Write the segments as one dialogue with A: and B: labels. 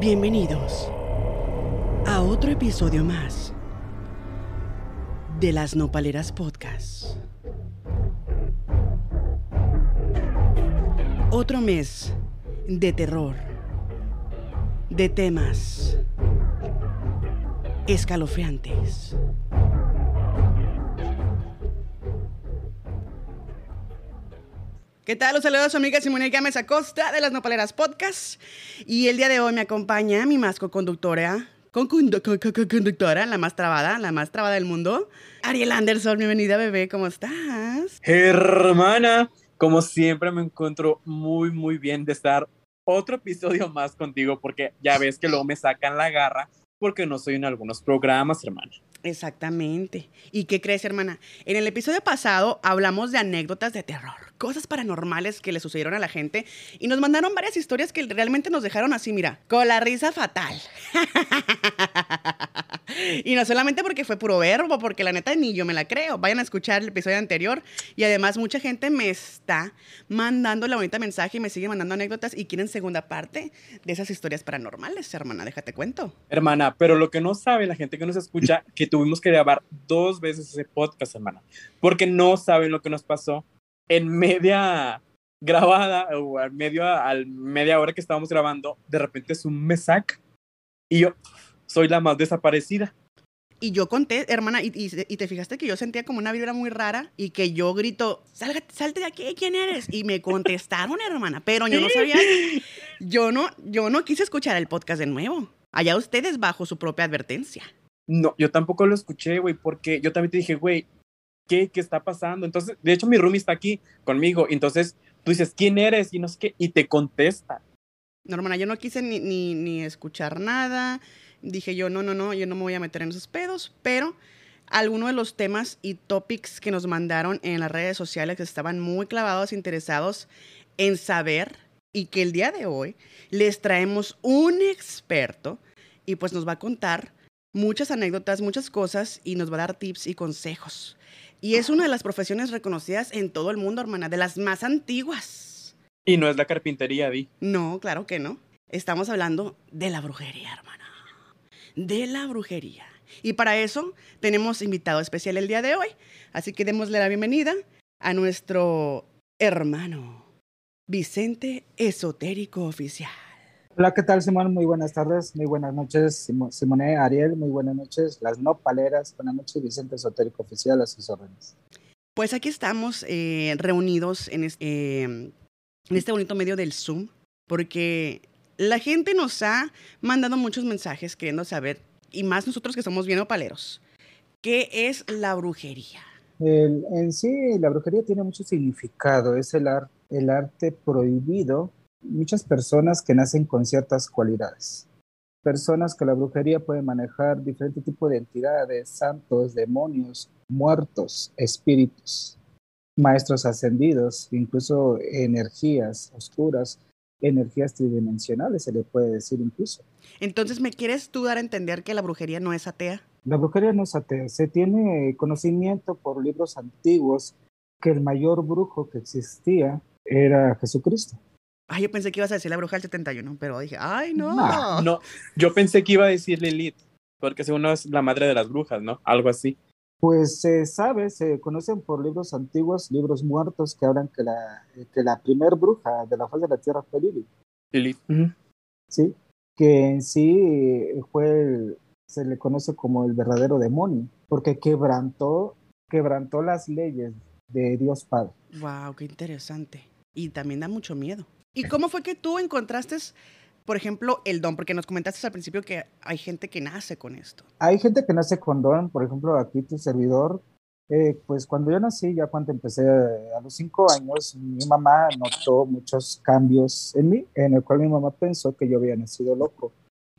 A: Bienvenidos a otro episodio más de las Nopaleras Podcast. Otro mes de terror, de temas escalofriantes. ¿Qué tal? Los saludos a su amiga Simone Gámez Acosta de las Nopaleras Podcast. Y el día de hoy me acompaña mi más co-conductora, con condu- co- co- co- conductora, la más trabada, la más trabada del mundo, Ariel Anderson. Bienvenida, bebé, ¿cómo estás?
B: Hermana, como siempre me encuentro muy, muy bien de estar otro episodio más contigo porque ya ves que luego me sacan la garra porque no soy en algunos programas, hermana.
A: Exactamente. ¿Y qué crees, hermana? En el episodio pasado hablamos de anécdotas de terror, cosas paranormales que le sucedieron a la gente y nos mandaron varias historias que realmente nos dejaron así, mira, con la risa fatal. y no solamente porque fue puro verbo, porque la neta ni yo me la creo. Vayan a escuchar el episodio anterior y además mucha gente me está mandando la bonita mensaje y me sigue mandando anécdotas y quieren segunda parte de esas historias paranormales, hermana, déjate cuento.
B: Hermana, pero lo que no sabe la gente que nos escucha, que tuvimos que grabar dos veces ese podcast, hermana, porque no saben lo que nos pasó en media grabada o al medio al media hora que estábamos grabando, de repente es un me saca y yo soy la más desaparecida.
A: Y yo conté, hermana, y, y- y te fijaste que yo sentía como una vibra muy rara y que yo grito, Salga, salte de aquí, ¿quién eres? Y me contestaron, hermana, pero yo no sabía, yo no, yo no quise escuchar el podcast de nuevo. Allá ustedes bajo su propia advertencia.
B: No, yo tampoco lo escuché, güey, porque yo también te dije, güey, ¿qué, ¿qué está pasando? Entonces, de hecho, mi roomie está aquí conmigo. Entonces, tú dices, ¿quién eres? Y no sé qué, y te contesta.
A: No, hermana, yo no quise ni, ni, ni escuchar nada. Dije yo, no, no, no, yo no me voy a meter en esos pedos, pero algunos de los temas y topics que nos mandaron en las redes sociales estaban muy clavados, interesados en saber y que el día de hoy les traemos un experto y pues nos va a contar muchas anécdotas, muchas cosas y nos va a dar tips y consejos. Y es una de las profesiones reconocidas en todo el mundo, hermana, de las más antiguas.
B: Y no es la carpintería, Di.
A: No, claro que no. Estamos hablando de la brujería, hermana. De la brujería. Y para eso tenemos invitado especial el día de hoy. Así que démosle la bienvenida a nuestro hermano, Vicente Esotérico Oficial.
C: Hola, ¿qué tal, Simón? Muy buenas tardes, muy buenas noches, Simo- Simone, Ariel, muy buenas noches, las no paleras, buenas noches, Vicente Esotérico Oficial, a sus órdenes.
A: Pues aquí estamos eh, reunidos en este, en este bonito medio del Zoom, porque la gente nos ha mandado muchos mensajes queriendo saber, y más nosotros que somos bien opaleros, ¿qué es la brujería?
C: El- en sí, la brujería tiene mucho significado, es el, ar- el arte prohibido, muchas personas que nacen con ciertas cualidades. Personas que la brujería puede manejar diferente tipo de entidades, santos, demonios, muertos, espíritus, maestros ascendidos, incluso energías oscuras, energías tridimensionales, se le puede decir incluso.
A: Entonces, ¿me quieres tú dar a entender que la brujería no es atea?
C: La brujería no es atea, se tiene conocimiento por libros antiguos que el mayor brujo que existía era Jesucristo.
A: Ay, yo pensé que ibas a decir la bruja del 71, pero dije, ay, no.
C: Nah,
B: No, yo pensé que iba a decir Lilith, porque según no es la madre de las brujas, ¿no? Algo así.
C: Pues se sabe, se conocen por libros antiguos, libros muertos que hablan que la, que la primer bruja de la faz de la tierra fue Lilith,
B: Lilith.
C: ¿sí? Que en sí fue, el- se le conoce como el verdadero demonio, porque quebrantó, quebrantó las leyes de Dios Padre.
A: Wow, qué interesante. Y también da mucho miedo. ¿Y cómo fue que tú encontraste, por ejemplo, el don? Porque nos comentaste al principio que hay gente que nace con esto.
C: Hay gente que nace con don, por ejemplo, aquí tu servidor, eh, pues cuando yo nací, ya cuando empecé eh, a los cinco años, mi mamá notó muchos cambios en mí, en el cual mi mamá pensó que yo había nacido loco.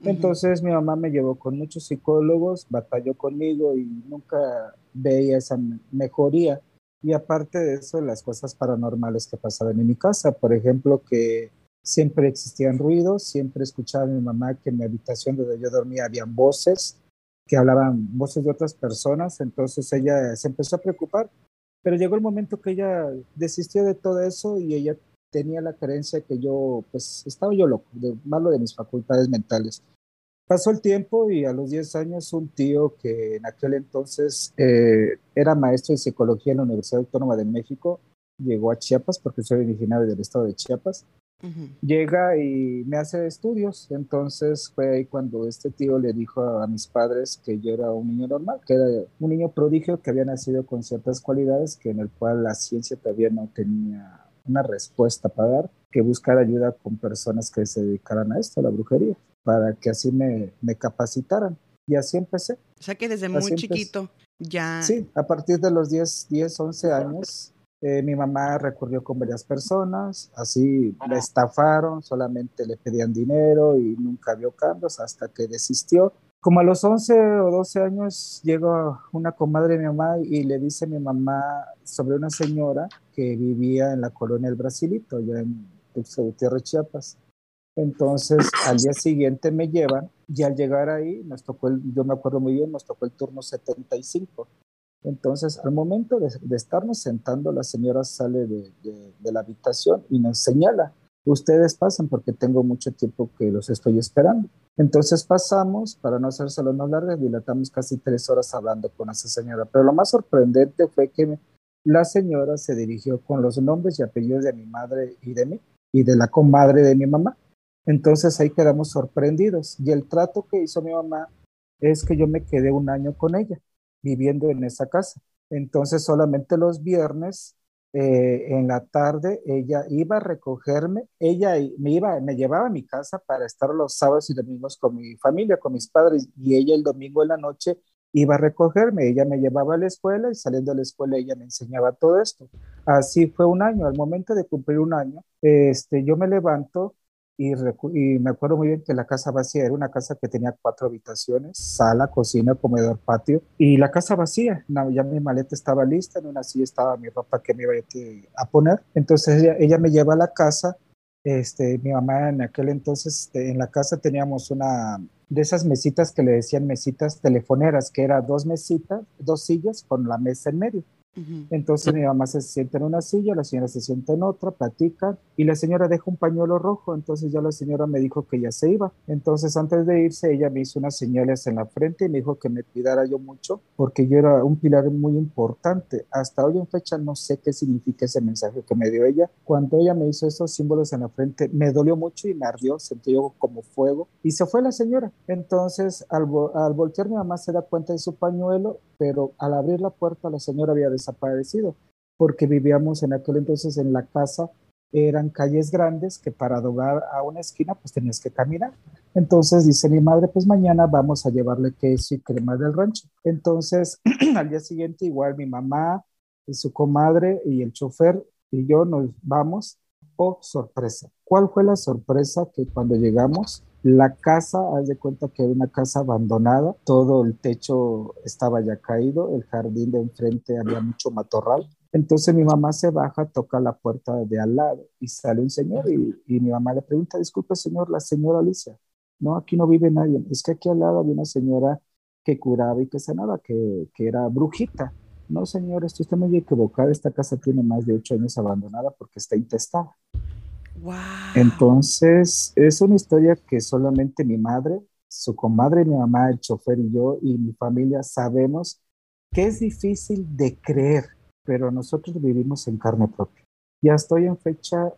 C: Entonces mi mamá me llevó con muchos psicólogos, batalló conmigo y nunca veía esa me- mejoría. Y aparte de eso, las cosas paranormales que pasaban en mi casa, por ejemplo, que siempre existían ruidos, siempre escuchaba a mi mamá que en mi habitación donde yo dormía habían voces, que hablaban voces de otras personas, entonces ella se empezó a preocupar, pero llegó el momento que ella desistió de todo eso y ella tenía la creencia que yo, pues estaba yo loco, de, malo de mis facultades mentales. Pasó el tiempo y a los 10 años un tío que en aquel entonces eh, era maestro de psicología en la Universidad Autónoma de México, llegó a Chiapas porque soy originario del estado de Chiapas. Llega y me hace estudios, entonces fue ahí cuando este tío le dijo a, mis padres que yo era un niño normal, que era un niño prodigio que había nacido con ciertas cualidades que en el cual la ciencia todavía no tenía una respuesta para dar, que buscar ayuda con personas que se dedicaran a esto, a la brujería para que así me, me capacitaran. Y así empecé.
A: O sea que desde muy chiquito ya...
C: Sí, a partir de los 10, 10 11 años, eh, mi mamá recurrió con varias personas, así la estafaron, solamente le pedían dinero y nunca vio cambios hasta que desistió. Como a los 11 o 12 años llega una comadre de mi mamá y le dice a mi mamá sobre una señora que vivía en la colonia El Brasilito, allá en Gutiérrez, Chiapas. Entonces, al día siguiente me llevan y al llegar ahí, nos tocó el, yo me acuerdo muy bien, nos tocó el turno 75. Entonces, al momento de, estarnos sentando, la señora sale de, de, la habitación y nos señala, ustedes pasan porque tengo mucho tiempo que los estoy esperando. Entonces pasamos, para no hacérselo más largas, dilatamos casi tres horas hablando con esa señora. Pero lo más sorprendente fue que la señora se dirigió con los nombres y apellidos de mi madre y de mí, y de la comadre de mi mamá. Entonces ahí quedamos sorprendidos. Y el trato que hizo mi mamá es que yo me quedé un año con ella, viviendo en esa casa. Entonces solamente los viernes eh, en la tarde ella iba a recogerme, ella me iba, me llevaba a mi casa para estar los sábados y domingos con mi familia, con mis padres, y ella el domingo en la noche iba a recogerme, ella me llevaba a la escuela y saliendo de la escuela ella me enseñaba todo esto. Así fue un año, al momento de cumplir un año, este, yo me levanto y, me acuerdo muy bien que la casa vacía era una casa que tenía cuatro habitaciones, sala, cocina, comedor, patio, y la casa vacía, ya mi maleta estaba lista, en una silla estaba mi ropa que me iba a poner, entonces ella, me lleva a la casa, este, mi mamá en aquel entonces este, en la casa teníamos una de esas mesitas que le decían mesitas telefoneras, que era dos mesitas, dos sillas con la mesa en medio. Entonces mi mamá se sienta en una silla, la señora se sienta en otra, platican y la señora deja un pañuelo rojo, entonces ya la señora me dijo que ya se iba. Entonces antes de irse ella me hizo unas señales en la frente y me dijo que me cuidara yo mucho porque yo era un pilar muy importante. Hasta hoy en fecha no sé qué significa ese mensaje que me dio ella. Cuando ella me hizo esos símbolos en la frente me dolió mucho y me ardió, sentí yo como fuego y se fue la señora. Entonces al, al voltear mi mamá se da cuenta de su pañuelo, pero al abrir la puerta la señora había desaparecido, porque vivíamos en aquel entonces en la casa, eran calles grandes que para doblar a una esquina pues tenías que caminar. Entonces dice mi madre, pues mañana vamos a llevarle queso y crema del rancho. Entonces al día siguiente igual mi mamá y su comadre y el chofer y yo nos vamos. Oh, sorpresa. ¿Cuál fue la sorpresa que cuando llegamos la casa, haz de cuenta que era una casa abandonada, todo el techo estaba ya caído, el jardín de enfrente había mucho matorral. Entonces mi mamá se baja, toca la puerta de al lado y sale un señor y, mi mamá le pregunta, disculpe señor, la señora Alicia. No, aquí no vive nadie. Es que aquí al lado había una señora que curaba y que sanaba, que, que era brujita. No, señor, esto está muy equivocado. Esta casa tiene más de ocho años abandonada porque está intestada. Entonces, es una historia que solamente mi madre, su comadre, mi mamá, el chofer y yo y mi familia sabemos que es difícil de creer, pero nosotros vivimos en carne propia. Y hasta hoy en fecha,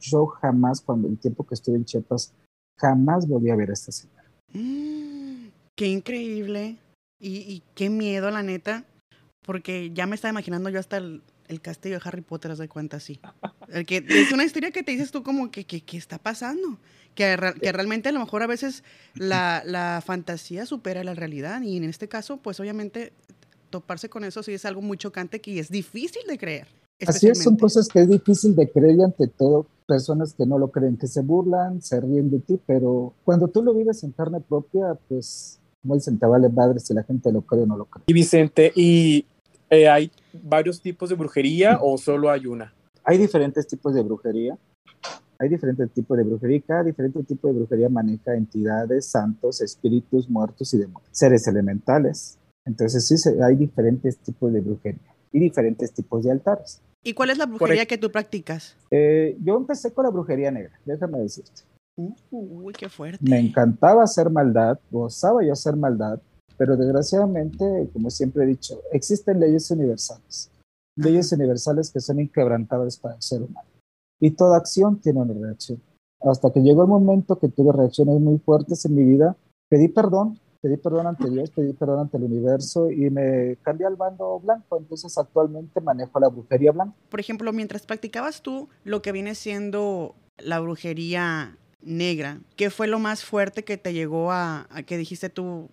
C: yo jamás, cuando el tiempo que estuve en Chiapas, jamás volví a ver a esta señora.
A: Mm, qué increíble y, y, qué miedo, la neta, porque ya me estaba imaginando yo hasta el, el castillo de Harry Potter, haz de cuenta así. El que, es una historia que te dices tú como que, ¿qué está pasando? Que, que, realmente a lo mejor a veces la, la, fantasía supera la realidad y en este caso, pues obviamente toparse con eso sí es algo muy chocante que es difícil de creer.
C: Así es, son cosas que es difícil de creer y ante todo personas que no lo creen, que se burlan, se ríen de ti, pero cuando tú lo vives en carne propia, pues como dicen, te vale madre si la gente lo cree o no lo cree.
B: Y Vicente, y eh, ¿hay varios tipos de brujería o solo hay una?
C: Hay diferentes tipos de brujería. Hay diferentes tipos de brujería. Cada diferente tipo de brujería maneja entidades, santos, espíritus, muertos y demonios, seres elementales. Entonces sí, hay diferentes tipos de brujería y diferentes tipos de altares.
A: ¿Y cuál es la brujería que tú practicas?
C: Eh, yo empecé con la brujería negra, déjame decirte.
A: uy, qué fuerte.
C: Me encantaba hacer maldad, gozaba yo hacer maldad, pero desgraciadamente, como siempre he dicho, existen leyes universales. Leyes universales que son inquebrantables para el ser humano. Y toda acción tiene una reacción. Hasta que llegó el momento que tuve reacciones muy fuertes en mi vida, pedí perdón, pedí perdón ante Dios, pedí perdón ante el universo y me cambié al bando blanco. Entonces actualmente manejo la brujería blanca.
A: Por ejemplo, mientras practicabas tú lo que viene siendo la brujería negra, ¿qué fue lo más fuerte que te llegó a, a que dijiste tú,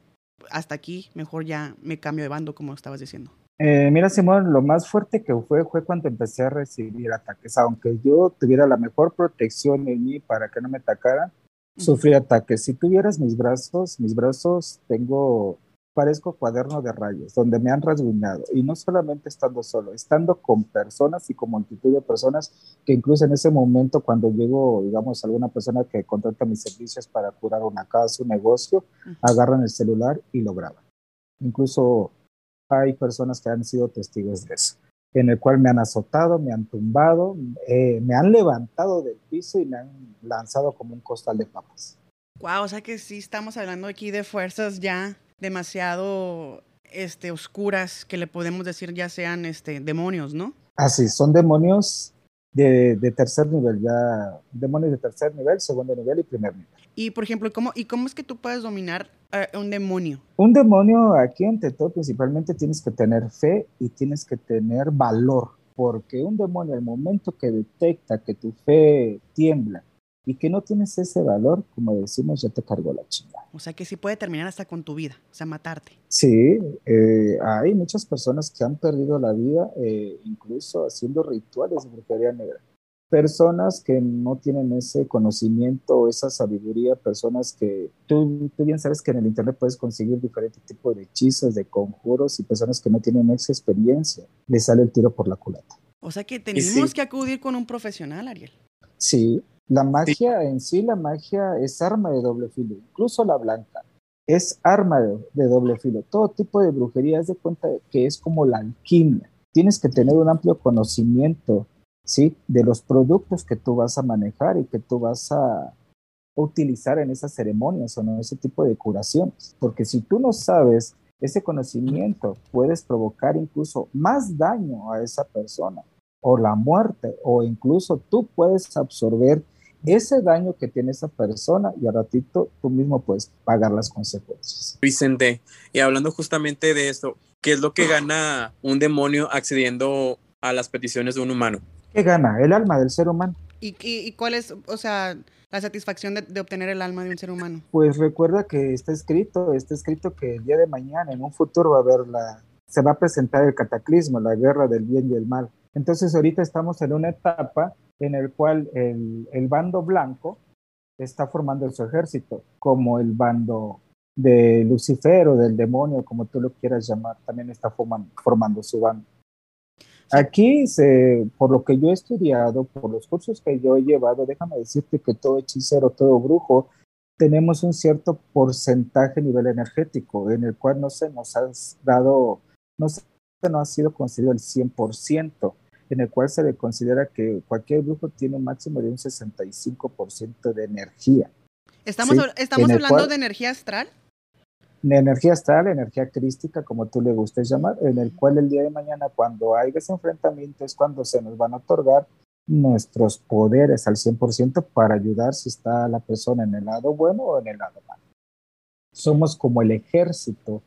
A: hasta aquí, mejor ya me cambio de bando, como estabas diciendo?
C: Eh, mira, Simón, lo más fuerte que fue fue cuando empecé a recibir ataques. Aunque yo tuviera la mejor protección en mí para que no me atacaran, sufrí ataques. Si tuvieras mis brazos, mis brazos tengo, parezco cuaderno de rayos, donde me han rasguñado. Y no solamente estando solo, estando con personas y con multitud de personas que incluso en ese momento cuando llego, digamos, alguna persona que contrata mis servicios para curar una casa, un negocio, agarran el celular y lo graban. Incluso hay personas que han sido testigos de eso, en el cual me han azotado, me han tumbado, eh, me han levantado del piso y me han lanzado como un costal de papas.
A: Wow, o sea que sí estamos hablando aquí de fuerzas ya demasiado este, oscuras que le podemos decir ya sean este, demonios, ¿no?
C: Así, son demonios de, de, tercer nivel, ya demonios de tercer nivel, segundo nivel y primer nivel.
A: Y por ejemplo, ¿cómo, ¿y cómo es que tú puedes dominar a un demonio?
C: Un demonio, aquí ante todo, principalmente tienes que tener fe y tienes que tener valor, porque un demonio, al momento que detecta que tu fe tiembla y que no tienes ese valor, como decimos, ya te cargó la chingada.
A: O sea que sí puede terminar hasta con tu vida, o sea, matarte.
C: Sí, eh, hay muchas personas que han perdido la vida, eh, incluso haciendo rituales de brujería negra personas que no tienen ese conocimiento o esa sabiduría, personas que tú, tú, bien sabes que en el Internet puedes conseguir diferentes tipos de hechizos, de conjuros y personas que no tienen esa experiencia, le sale el tiro por la culata.
A: O sea que tenemos que acudir con un profesional, Ariel.
C: Sí, la magia en sí, la magia es arma de doble filo, incluso la blanca es arma de, de doble filo. Todo tipo de brujería, es de cuenta que es como la alquimia. Tienes que tener un amplio conocimiento ¿sí? De los productos que tú vas a manejar y que tú vas a utilizar en esas ceremonias o en ese tipo de curaciones. Porque si tú no sabes ese conocimiento, puedes provocar incluso más daño a esa persona o la muerte o incluso tú puedes absorber ese daño que tiene esa persona y a ratito tú mismo puedes pagar las consecuencias.
B: Vicente, y hablando justamente de esto, ¿qué es lo que gana un demonio accediendo a las peticiones de un humano?
C: ¿Qué gana? El alma del ser humano.
A: ¿Y, y, cuál es, o sea, la satisfacción de, de, obtener el alma de un ser humano?
C: Pues recuerda que está escrito, está escrito que el día de mañana, en un futuro, va a haber la, se va a presentar el cataclismo, la guerra del bien y el mal. Entonces ahorita estamos en una etapa en el cual el, el bando blanco está formando su ejército, como el bando de Lucifer o del demonio, como tú lo quieras llamar, también está formando, formando su bando. Aquí, se, por lo que yo he estudiado, por los cursos que yo he llevado, déjame decirte que todo hechicero, todo brujo, tenemos un cierto porcentaje a nivel energético, en el cual no se nos ha dado, no se no ha sido considerado el 100%, en el cual se le considera que cualquier brujo tiene un máximo de un 65% de energía.
A: ¿Estamos, ¿sí? ¿estamos hablando cual, de energía astral?
C: de energía astral, energía crística, como tú le gustes llamar, en el cual el día de mañana, cuando hay ese enfrentamiento, es cuando se nos van a otorgar nuestros poderes al 100% para ayudar si está la persona en el lado bueno o en el lado malo. Somos como el ejército,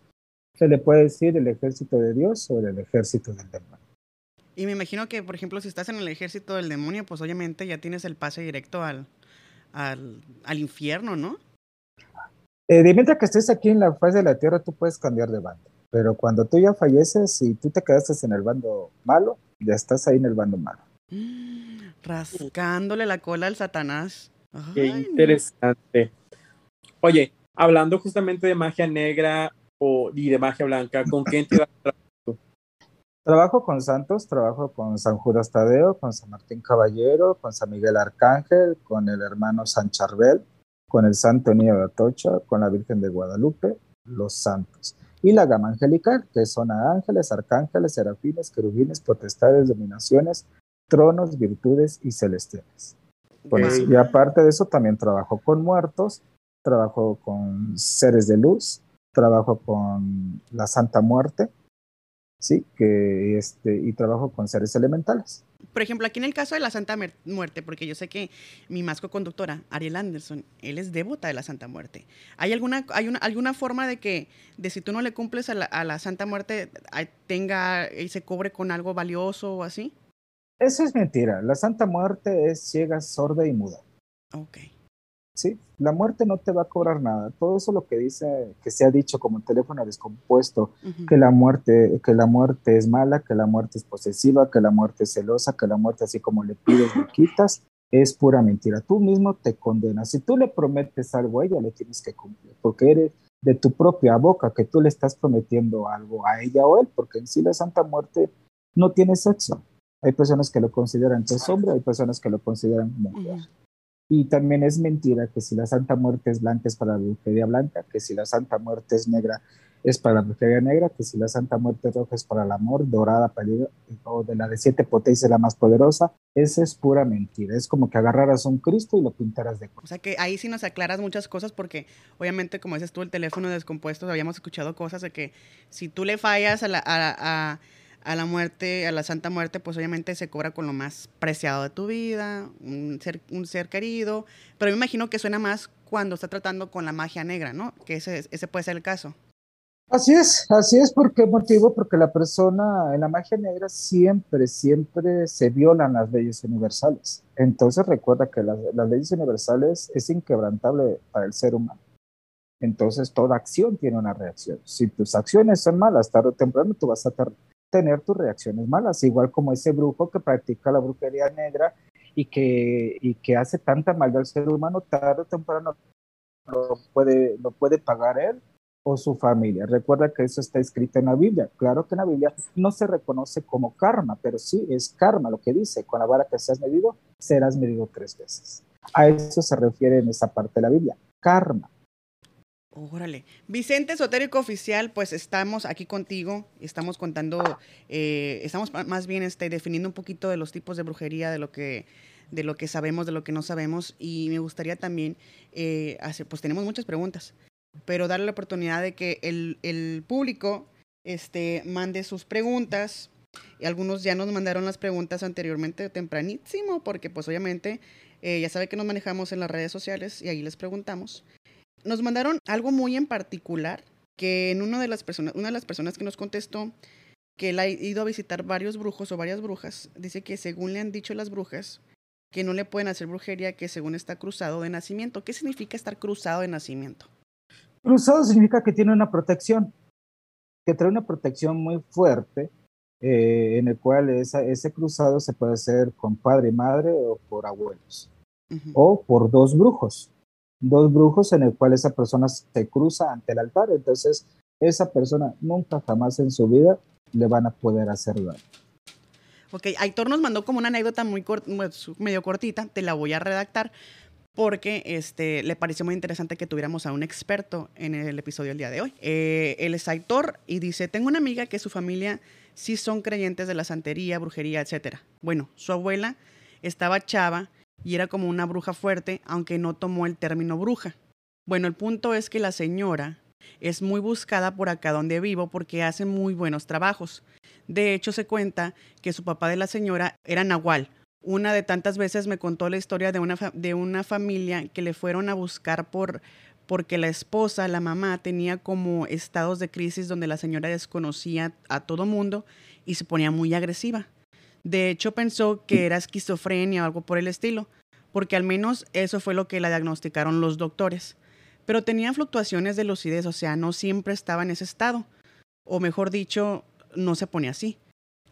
C: se le puede decir el ejército de Dios o el ejército del demonio.
A: Y me imagino que, por ejemplo, si estás en el ejército del demonio, pues obviamente ya tienes el pase directo al, al, al infierno, ¿no?
C: Eh, de mientras que estés aquí en la faz de la tierra, tú puedes cambiar de bando. Pero cuando tú ya falleces y tú te quedaste en el bando malo, ya estás ahí en el bando malo.
A: Rascándole la cola al Satanás.
B: Qué interesante. No. Oye, hablando justamente de magia negra o, y de magia blanca, ¿con qué entidad trabajas
C: Trabajo con santos, trabajo con San Judas Tadeo, con San Martín Caballero, con San Miguel Arcángel, con el hermano San Charbel, con el Santo Niño de Atocha, con la Virgen de Guadalupe, los santos. y la gama angelical, que son ángeles, arcángeles, serafines, querubines, potestades, dominaciones, tronos, virtudes y celestiales. Pues, y aparte de eso, también trabajo con muertos, trabajo con seres de luz, trabajo con la Santa Muerte, sí, que este, y trabajo con seres elementales.
A: Por ejemplo, aquí en el caso de la Santa Muerte, porque yo sé que mi masco conductora, Ariel Anderson, él es devota de la Santa Muerte. ¿Hay alguna, hay una, alguna forma de que, de si tú no le cumples a la, a la Santa Muerte, tenga y se cobre con algo valioso o así?
C: Eso es mentira. La Santa Muerte es ciega, sorda y muda.
A: Ok.
C: Sí, la muerte no te va a cobrar nada. Todo eso lo que dice, que se ha dicho como teléfono descompuesto, que la muerte, que la muerte es mala, que la muerte es posesiva, que la muerte es celosa, que la muerte así como le pides le quitas, es pura mentira. Tú mismo te condenas. Si tú le prometes algo a ella, le tienes que cumplir, porque eres de tu propia boca que tú le estás prometiendo algo a ella o él, porque en sí la Santa Muerte no tiene sexo. Hay personas que lo consideran que es hombre, hay personas que lo consideran mujer. Y también es mentira que si la Santa Muerte es blanca es para la brujería blanca, que si la Santa Muerte es negra es para la brujería negra, que si la Santa Muerte roja es para el amor, dorada, peligro, o de la de siete potencias la más poderosa. Esa es pura mentira. Es como que agarraras un Cristo y lo pintaras de
A: O sea que ahí sí nos aclaras muchas cosas porque obviamente como dices tú el teléfono descompuesto, habíamos escuchado cosas de que si tú le fallas a la... a a la muerte, a la Santa Muerte, pues obviamente se cobra con lo más preciado de tu vida, un ser, un ser querido, pero me imagino que suena más cuando está tratando con la magia negra, ¿no? Que ese, ese puede ser el caso.
C: Así es, así es, ¿por qué motivo? Porque la persona en la magia negra siempre, siempre se violan las leyes universales. Entonces recuerda que las, las leyes universales es inquebrantable para el ser humano. Entonces toda acción tiene una reacción. Si tus acciones son malas, tarde o temprano tú vas a tener tus reacciones malas, igual como ese brujo que practica la brujería negra y que, y que hace tanta maldad al ser humano, tarde o temprano lo puede, lo puede pagar él o su familia. Recuerda que eso está escrito en la Biblia. Claro que en la Biblia no se reconoce como karma, pero sí es karma lo que dice, con la vara que seas medido, serás medido tres veces. A eso se refiere en esa parte de la Biblia, karma.
A: Órale. Vicente Esotérico Oficial, pues estamos aquí contigo, estamos contando, eh, estamos más bien este, definiendo un poquito de los tipos de brujería, de lo que de lo que sabemos, de lo que no sabemos, y me gustaría también eh, hacer, pues tenemos muchas preguntas, pero darle la oportunidad de que el, público este, mande sus preguntas, y algunos ya nos mandaron las preguntas anteriormente tempranísimo, porque pues obviamente eh, ya sabe que nos manejamos en las redes sociales y ahí les preguntamos nos mandaron algo muy en particular, que en una de las personas, una de las personas que nos contestó que él ha ido a visitar varios brujos o varias brujas, dice que según le han dicho las brujas, que no le pueden hacer brujería, que según está cruzado de nacimiento. ¿Qué significa estar cruzado de nacimiento?
C: Cruzado significa que tiene una protección, que trae una protección muy fuerte, eh, en el cual ese cruzado se puede hacer con padre y madre o por abuelos, o por dos brujos dos brujos en el cual esa persona se cruza ante el altar. Entonces, esa persona nunca jamás en su vida le van a poder hacer daño.
A: Ok, Aitor nos mandó como una anécdota muy medio cortita, te la voy a redactar porque este, le pareció muy interesante que tuviéramos a un experto en el episodio del día de hoy. Eh, él es Aitor y dice, tengo una amiga que su familia sí son creyentes de la santería, brujería, etc. Bueno, su abuela estaba chava y era como una bruja fuerte, aunque no tomó el término bruja. Bueno, el punto es que la señora es muy buscada por acá donde vivo porque hace muy buenos trabajos. De hecho, se cuenta que su papá de la señora era Nahual. Una de tantas veces me contó la historia de una, de una familia que le fueron a buscar por porque la esposa, la mamá, tenía como estados de crisis donde la señora desconocía a todo mundo y se ponía muy agresiva. De hecho, pensó que era esquizofrenia o algo por el estilo, porque al menos eso fue lo que la diagnosticaron los doctores. Pero tenía fluctuaciones de lucidez, o sea, no siempre estaba en ese estado. O mejor dicho, no se pone así.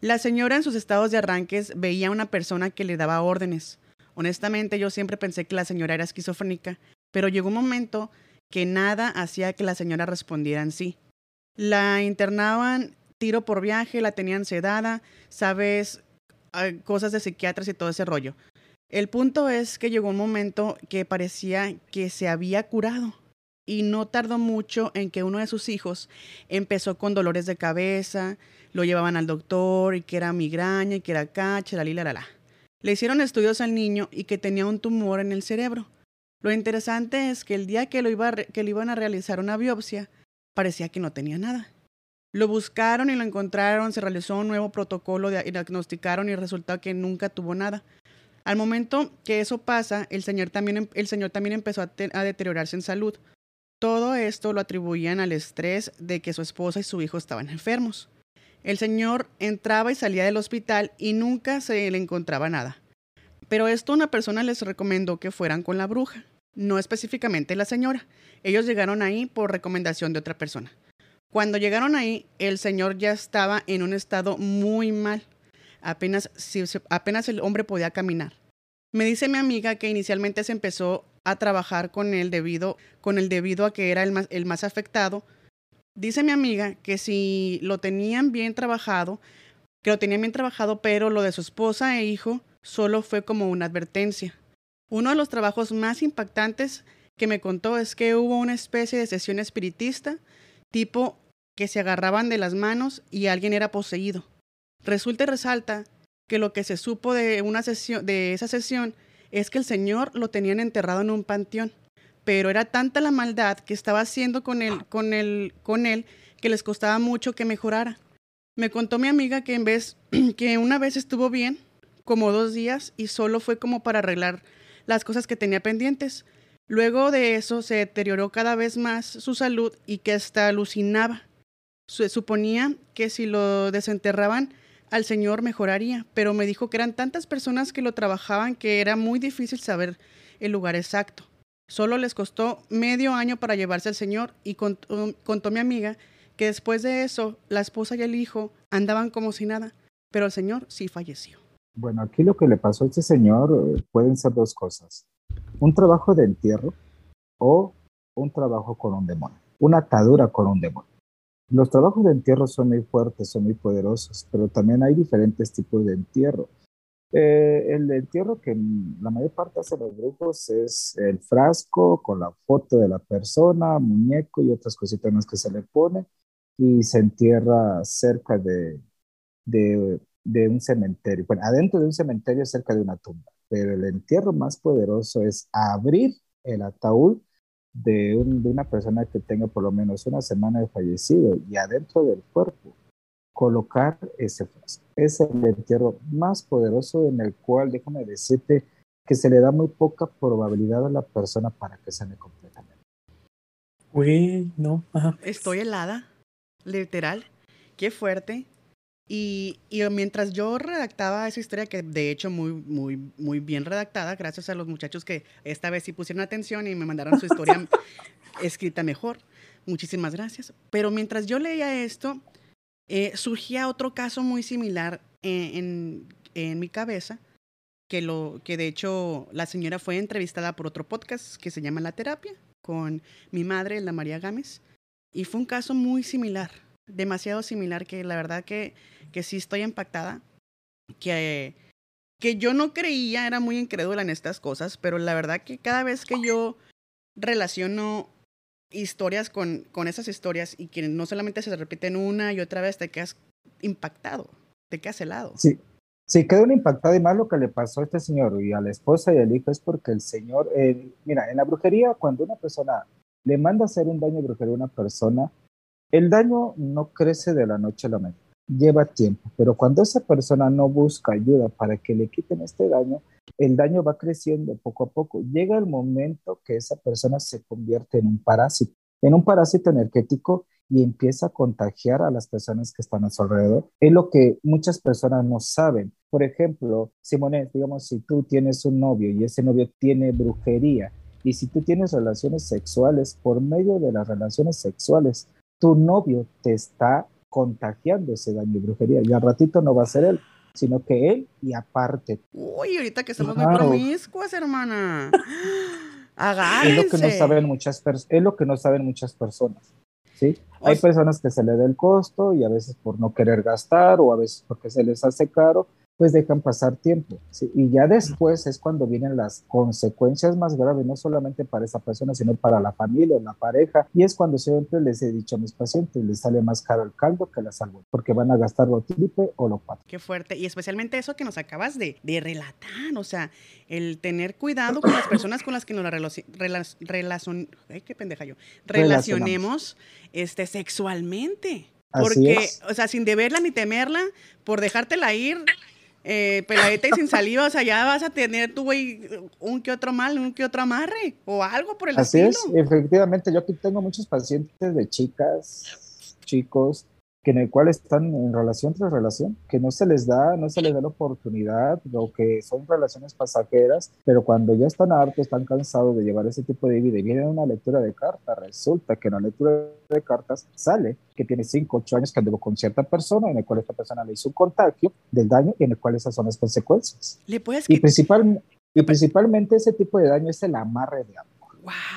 A: La señora en sus estados de arranques veía a una persona que le daba órdenes. Honestamente, yo siempre pensé que la señora era esquizofrénica, pero llegó un momento que nada hacía que la señora respondiera en sí. La internaban tiro por viaje, la tenían sedada, sabes, cosas de psiquiatras y todo ese rollo. El punto es que llegó un momento que parecía que se había curado. y no tardó mucho en que uno de sus hijos empezó con dolores de cabeza, lo llevaban al doctor y que era migraña y que era cacha, la, la, la. Le hicieron estudios al niño y que tenía un tumor en el cerebro. Lo interesante es que el día que, lo que le iban a realizar una biopsia, parecía que no tenía nada. Lo buscaron y lo encontraron, se realizó un nuevo protocolo, de, diagnosticaron y resultó que nunca tuvo nada. Al momento que eso pasa, el señor también, em, el señor también empezó a, a deteriorarse en salud. Todo esto lo atribuían al estrés de que su esposa y su hijo estaban enfermos. El señor entraba y salía del hospital y nunca se le encontraba nada. Pero esto una persona les recomendó que fueran con la bruja, no específicamente la señora. Ellos llegaron ahí por recomendación de otra persona. Cuando llegaron ahí, el señor ya estaba en un estado muy mal. Apenas, apenas el hombre podía caminar. Me dice mi amiga que inicialmente se empezó a trabajar con él debido, con el debido a que era el más, el más afectado. Dice mi amiga que si lo tenían bien trabajado, que lo tenían bien trabajado, pero lo de su esposa e hijo solo fue como una advertencia. Uno de los trabajos más impactantes que me contó es que hubo una especie de sesión espiritista, tipo que se agarraban de las manos y alguien era poseído. Resulta y resalta que lo que se supo de, una sesión, de esa sesión es que el Señor lo tenían enterrado en un panteón, pero era tanta la maldad que estaba haciendo con él, con él, con él que les costaba mucho que mejorara. Me contó mi amiga que en vez que una vez estuvo bien, como dos días, y solo fue como para arreglar las cosas que tenía pendientes. Luego de eso se deterioró cada vez más su salud y que hasta alucinaba. Suponía que si lo desenterraban al Señor mejoraría, pero me dijo que eran tantas personas que lo trabajaban que era muy difícil saber el lugar exacto. Solo les costó medio año para llevarse al Señor y contó, contó mi amiga que después de eso la esposa y el hijo andaban como si nada, pero el Señor sí falleció.
C: Bueno, aquí lo que le pasó a este señor eh, pueden ser dos cosas. Un trabajo de entierro o un trabajo con un demonio, una atadura con un demonio. Los trabajos de entierro son muy fuertes, son muy poderosos, pero también hay diferentes tipos de entierro. Eh, el entierro que la mayor parte hacen los grupos es el frasco con la foto de la persona, muñeco y otras cositas más que se le pone y se entierra cerca de, de, de un cementerio. Bueno, adentro de un cementerio cerca de una tumba, pero el entierro más poderoso es abrir el ataúd de, una persona que tenga por lo menos una semana de fallecido y adentro del cuerpo colocar ese frasco. Es el entierro más poderoso en el cual, déjame decirte, que se le da muy poca probabilidad a la persona para que sane completamente.
B: Uy, no.
A: Estoy helada, literal. Qué fuerte. Y, mientras yo redactaba esa historia, que de hecho muy, muy, muy bien redactada, gracias a los muchachos que esta vez sí pusieron atención y me mandaron su historia escrita mejor, muchísimas gracias. Pero mientras yo leía esto, eh, surgía otro caso muy similar en, en, mi cabeza, que, lo, que de hecho la señora fue entrevistada por otro podcast que se llama La Terapia, con mi madre, la María Gámez, y fue un caso muy similar demasiado similar que la verdad que, que sí estoy impactada. Que, que yo no creía, era muy incrédula en estas cosas, pero la verdad que cada vez que yo relaciono historias con, con esas historias y que no solamente se repiten una y otra vez, te quedas impactado, te quedas helado.
C: Sí, sí, quedó impactado y más lo que le pasó a este señor y a la esposa y al hijo es porque el señor, eh, mira, en la brujería, cuando una persona le manda hacer un daño de brujería a una persona, el daño no crece de la noche a la mañana, lleva tiempo, pero cuando esa persona no busca ayuda para que le quiten este daño, el daño va creciendo poco a poco. Llega el momento que esa persona se convierte en un parásito, en un parásito energético y empieza a contagiar a las personas que están a su alrededor. Es lo que muchas personas no saben. Por ejemplo, Simone, digamos, si tú tienes un novio y ese novio tiene brujería, y si tú tienes relaciones sexuales, por medio de las relaciones sexuales, tu novio te está contagiando ese daño de brujería y al ratito no va a ser él, sino que él y aparte.
A: Uy, ahorita que somos muy promiscuas, hermana.
C: Es lo que no saben muchas es lo que no saben muchas personas. ¿sí? Hay personas que se le da el costo y a veces por no querer gastar o a veces porque se les hace caro, pues dejan pasar tiempo. Y ya después es cuando vienen las consecuencias más graves, no solamente para esa persona, sino para la familia, la pareja. Y es cuando siempre les he dicho a mis pacientes, les sale más caro el caldo que la salud, porque van a gastar lo triple o lo cuatro.
A: Qué fuerte. Y especialmente eso que nos acabas de, de relatar, o sea, el tener cuidado con las personas con las que nos relacion, qué pendeja yo, relacionemos este, sexualmente. Porque, o sea, sin deberla ni temerla, por dejártela ir, eh, peladita y sin saliva, o sea, ya vas a tener tú, güey, un que otro mal, un que otro amarre, o algo por el
C: Así es, efectivamente, yo aquí tengo muchos pacientes de chicas, chicos, que en el cual están en relación tras relación, que no se les da, no se les da la oportunidad, o que son relaciones pasajeras, pero cuando ya están hartos, están cansados de llevar ese tipo de vida y viene una lectura de cartas, resulta que en la lectura de cartas sale que tiene 5, 8 años que anduvo con cierta persona, en el cual esta persona le hizo un contagio del daño y en el cual esas son las consecuencias.
A: ¿Le puedes
C: y, principal, y principalmente ese tipo de daño es el amarre de amor.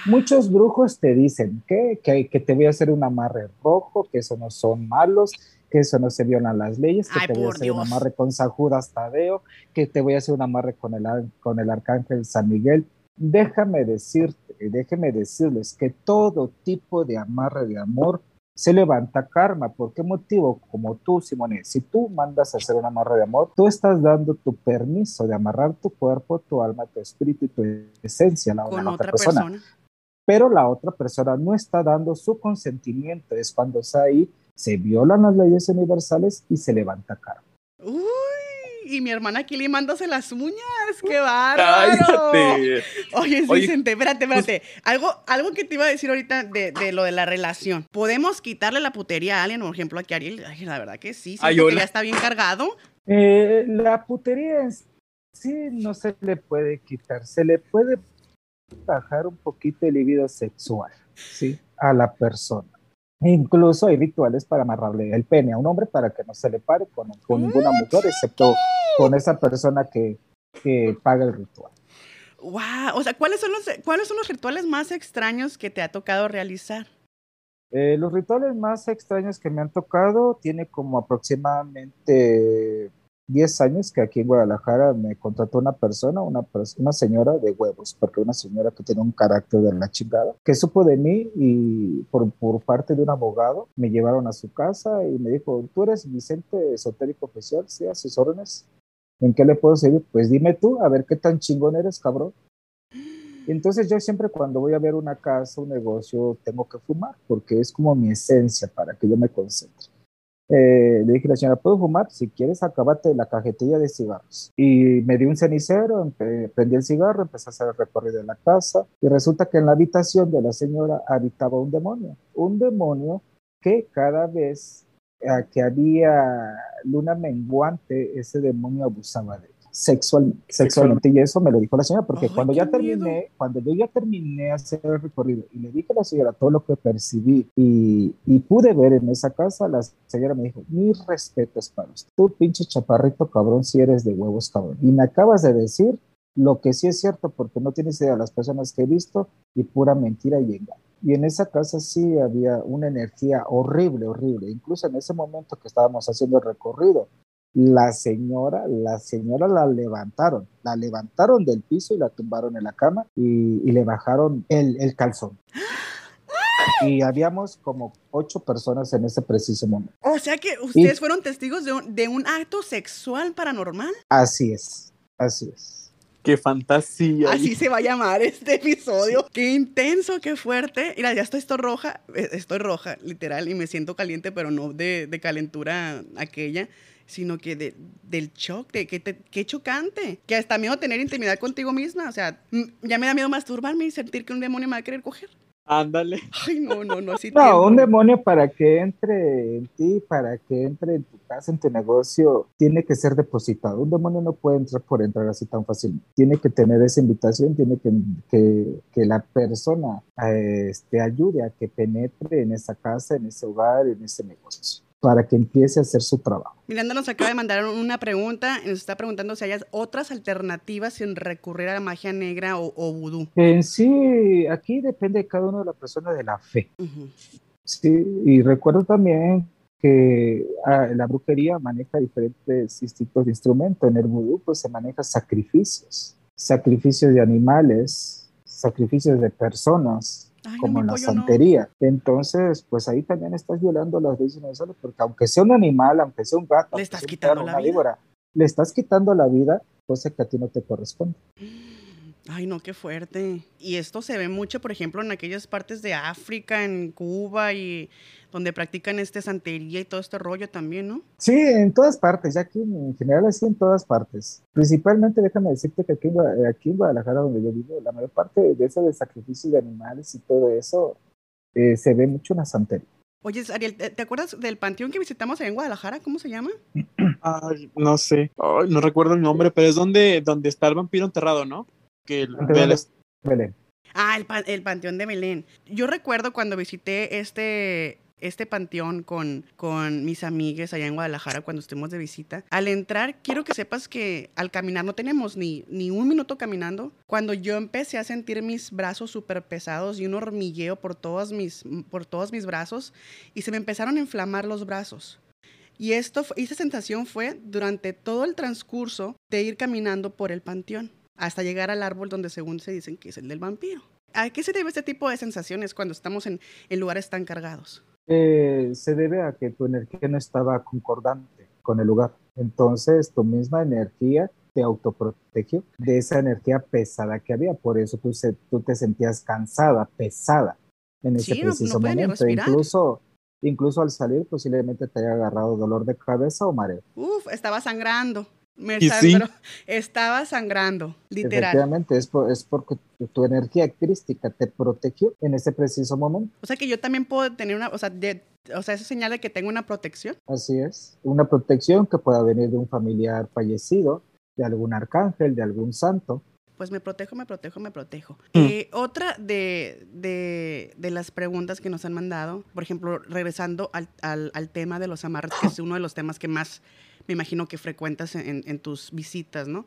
C: Muchos brujos te dicen que, que, te voy a hacer un amarre rojo, que eso no son malos, que eso no se violan las leyes, que te voy a hacer un amarre con San Judas Tadeo, que te voy a hacer un amarre con el, con el arcángel San Miguel. Déjame decirte, déjeme decirles que todo tipo de amarre de amor se levanta karma. ¿Por qué motivo? Como tú, Simone, si tú mandas a hacer un amarre de amor, tú estás dando tu permiso de amarrar tu cuerpo, tu alma, tu espíritu y tu esencia a la, Con otra, persona. Pero la otra persona no está dando su consentimiento. Es cuando está ahí, se violan las leyes universales y se levanta karma.
A: Uy, y mi hermana aquí limándose las uñas. ¡Qué bárbaro! Oye, Vicente, espérate, pues espérate. algo, algo que te iba a decir ahorita de, de, lo de la relación. ¿Podemos quitarle la putería a alguien? Por ejemplo, aquí a Ariel. Ay, la verdad que sí, siento que ya está bien cargado.
C: Eh, la putería en sí no se le puede quitar. Se le puede bajar un poquito el libido sexual, ¿sí? A la persona Incluso hay rituales para amarrarle el pene a un hombre para que no se le pare con, ninguna mujer, excepto con esa persona que, paga el ritual.
A: Wow, o sea, ¿cuáles son los, ¿cuáles son los rituales más extraños que te ha tocado realizar?
C: Eh, los rituales más extraños que me han tocado tiene como aproximadamente 10 años que aquí en Guadalajara me contrató una persona, una, una señora de huevos, porque una señora que tiene un carácter de la chingada, que supo de mí y por, por parte de un abogado me llevaron a su casa y me dijo, tú eres Vicente Esotérico Oficial, sí, a sus órdenes. ¿En qué le puedo servir? Pues dime tú, a ver qué tan chingón eres, cabrón. Entonces yo siempre cuando voy a ver una casa, un negocio, tengo que fumar, porque es como mi esencia para que yo me concentre. Eh, le dije a la señora, ¿puedo fumar? Si quieres, acabate la cajetilla de cigarros. Y me dio un cenicero, prendí el cigarro, empecé a hacer el recorrido de la casa y resulta que en la habitación de la señora habitaba un demonio. Un demonio que cada vez que había luna menguante, ese demonio abusaba de sexualmente, sexualmente. Y eso me lo dijo la señora, porque cuando ya terminé, cuando yo ya terminé hacer el recorrido y le dije a la señora todo lo que percibí y, y pude ver en esa casa, la señora me dijo, mis respetos para usted. Tú, pinche chaparrito cabrón, si eres de huevos cabrón. Y me acabas de decir lo que sí es cierto, porque no tienes idea de las personas que he visto y pura mentira y engaño. Y en esa casa sí había una energía horrible, horrible. Incluso en ese momento que estábamos haciendo el recorrido, la señora, la señora la levantaron, la levantaron del piso y la tumbaron en la cama y, le bajaron el, el calzón. Y habíamos como ocho personas en ese preciso momento.
A: O sea que ustedes fueron testigos de un, de un acto sexual paranormal.
C: Así es, así es.
B: Qué fantasía.
A: Así se va a llamar este episodio. Qué intenso, qué fuerte. Mira, ya estoy, estoy roja, eh, estoy roja, literal, y me siento caliente, pero no de, de calentura aquella sino que de, del shock, de que, qué chocante, que hasta miedo tener intimidad contigo misma, o sea, ya me da miedo masturbarme y sentir que un demonio me va a querer coger.
B: Ándale.
A: Ay, no, no, no, así
C: No, un demonio para que entre en ti, para que entre en tu casa, en tu negocio, tiene que ser depositado. Un demonio no puede entrar por entrar así tan fácil. Tiene que tener esa invitación, tiene que, que, que la persona te este, ayude a que penetre en esa casa, en ese hogar, en ese negocio para que empiece a hacer su trabajo.
A: Miranda nos acaba de mandar una pregunta, nos está preguntando si hay otras alternativas sin recurrir a la magia negra o, o vudú.
C: En sí, aquí depende de cada uno de la persona de la fe. Sí, y recuerdo también que ah, la brujería maneja diferentes tipos de instrumentos. En el vudú pues se maneja sacrificios, sacrificios de animales, sacrificios de personas, como en la santería. Entonces, pues ahí también estás violando las leyes universales, porque aunque sea un animal, aunque sea un gato,
A: le estás quitando la vida.
C: le estás quitando la vida, cosa que a ti no te corresponde.
A: Ay, no, qué fuerte. Y esto se ve mucho, por ejemplo, en aquellas partes de África, en Cuba y donde practican este santería y todo este rollo también, ¿no?
C: Sí, en todas partes, ya aquí en general así en todas partes. Principalmente, déjame decirte que aquí, aquí en Guadalajara, donde yo vivo, la mayor parte de eso de sacrificio de animales y todo eso, eh, se ve mucho en la santería.
A: Oye, Ariel, ¿te acuerdas del panteón que visitamos en Guadalajara? ¿Cómo se llama?
B: Ay, no sé, no recuerdo el nombre, pero es donde, donde está el vampiro enterrado, ¿no? Que el
C: Belén.
A: Ah, el, el Panteón de Belén. Yo recuerdo cuando visité este, este panteón con, con mis amigues allá en Guadalajara cuando estuvimos de visita. Al entrar, quiero que sepas que al caminar no tenemos ni, ni un minuto caminando. Cuando yo empecé a sentir mis brazos súper pesados y un hormigueo por todos, mis, por todos mis brazos y se me empezaron a inflamar los brazos. Y esto, esa sensación fue durante todo el transcurso de ir caminando por el panteón hasta llegar al árbol donde según se dicen que es el del vampiro. ¿A qué se debe este tipo de sensaciones cuando estamos en, en lugares tan cargados?
C: Eh, se debe a que tu energía no estaba concordante con el lugar. Entonces, tu misma energía te autoprotegió de esa energía pesada que había. Por eso tú, se, tú te sentías cansada, pesada en ese preciso momento. Incluso, incluso al salir, posiblemente te haya agarrado dolor de cabeza o mareo.
A: Uf, estaba sangrando. Me estaba sangrando, literal.
C: Efectivamente, es, es porque tu, energía crística te protegió en ese preciso momento.
A: O sea que yo también puedo tener una, o sea, o sea, eso señala que tengo una protección.
C: Así es, una protección que pueda venir de un familiar fallecido, de algún arcángel, de algún santo.
A: Pues me protejo, me protejo, me protejo. Mm. Eh, otra de, de, de, las preguntas que nos han mandado, por ejemplo, regresando al, al, al tema de los amarres, que es uno de los temas que más me imagino que frecuentas en, tus visitas, ¿no?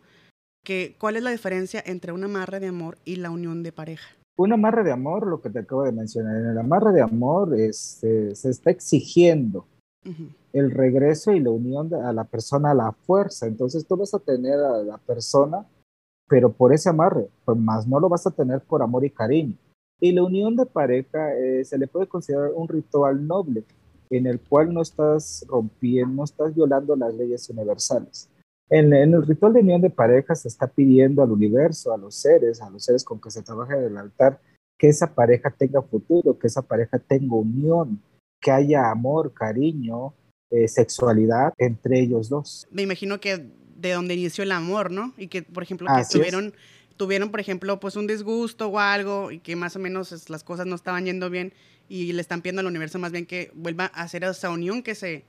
A: Que, ¿Cuál es la diferencia entre un amarre de amor y la unión de pareja?
C: Un amarre de amor, lo que te acabo de mencionar, en el amarre de amor se está exigiendo el regreso y la unión a la persona a la fuerza. Entonces tú vas a tener a la persona, pero por ese amarre, pues más no lo vas a tener por amor y cariño. Y la unión de pareja eh, se le puede considerar un ritual noble, en el cual no estás rompiendo, no estás violando las leyes universales. En, el ritual de unión de pareja se está pidiendo al universo, a los seres, a los seres con que se trabaja en el altar, que esa pareja tenga futuro, que esa pareja tenga unión, que haya amor, cariño, eh, sexualidad entre ellos dos.
A: Me imagino que de donde inició el amor, ¿no? Y que, por ejemplo, que tuvieron, tuvieron, por ejemplo, pues un disgusto o algo y que más o menos las cosas no estaban yendo bien y le están pidiendo al universo más bien que vuelva a hacer esa unión que se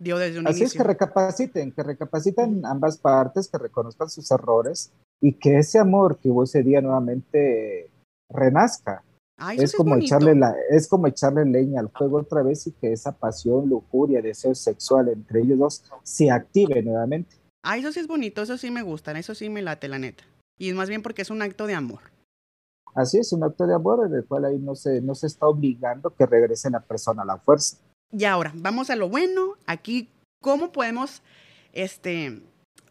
A: dio desde un
C: Así
A: inicio.
C: es que recapaciten, que recapaciten ambas partes, que reconozcan sus errores y que ese amor que hubo ese día nuevamente renazca. es, como echarle la, es como echarle leña al fuego otra vez y que esa pasión, lujuria, deseo sexual entre ellos dos se active nuevamente.
A: Ah, eso sí es bonito, eso sí me gusta, eso sí me late, la neta. Y más bien porque es un acto de amor.
C: Así es, un acto de amor en el cual ahí no se, no se está obligando que regrese la persona a la fuerza.
A: Y ahora, vamos a lo bueno. Aquí, ¿cómo podemos este,